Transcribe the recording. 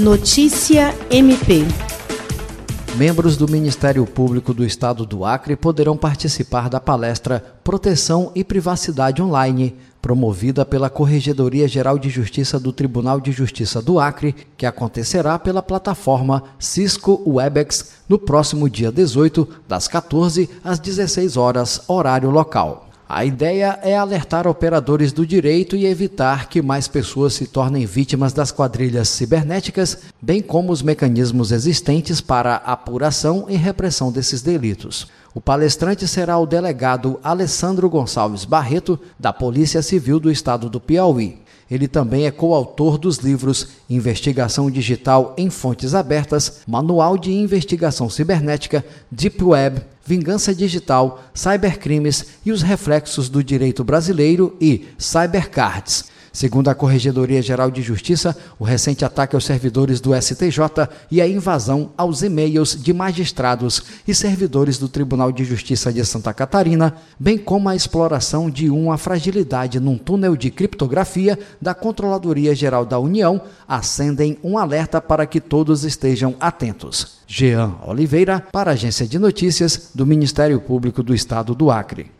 Notícia MP. Membros do Ministério Público do Estado do Acre poderão participar da palestra Proteção e Privacidade Online, promovida pela Corregedoria Geral de Justiça do Tribunal de Justiça do Acre, que acontecerá pela plataforma Cisco Webex no próximo dia 18, das 14 às 16 horas, horário local. A ideia é alertar operadores do direito e evitar que mais pessoas se tornem vítimas das quadrilhas cibernéticas, bem como os mecanismos existentes para apuração e repressão desses delitos. O palestrante será o delegado Alessandro Gonçalves Barreto, da Polícia Civil do Estado do Piauí. Ele também é coautor dos livros Investigação Digital em Fontes Abertas, Manual de Investigação Cibernética, Deep Web, Vingança Digital, Cybercrimes e os Reflexos do Direito Brasileiro e Cybercards. Segundo a Corregedoria Geral de Justiça, o recente ataque aos servidores do STJ e a invasão aos e-mails de magistrados e servidores do Tribunal de Justiça de Santa Catarina, bem como a exploração de uma fragilidade num túnel de criptografia da Controladoria Geral da União, acendem um alerta para que todos estejam atentos. Jean Oliveira, para a Agência de Notícias do Ministério Público do Estado do Acre.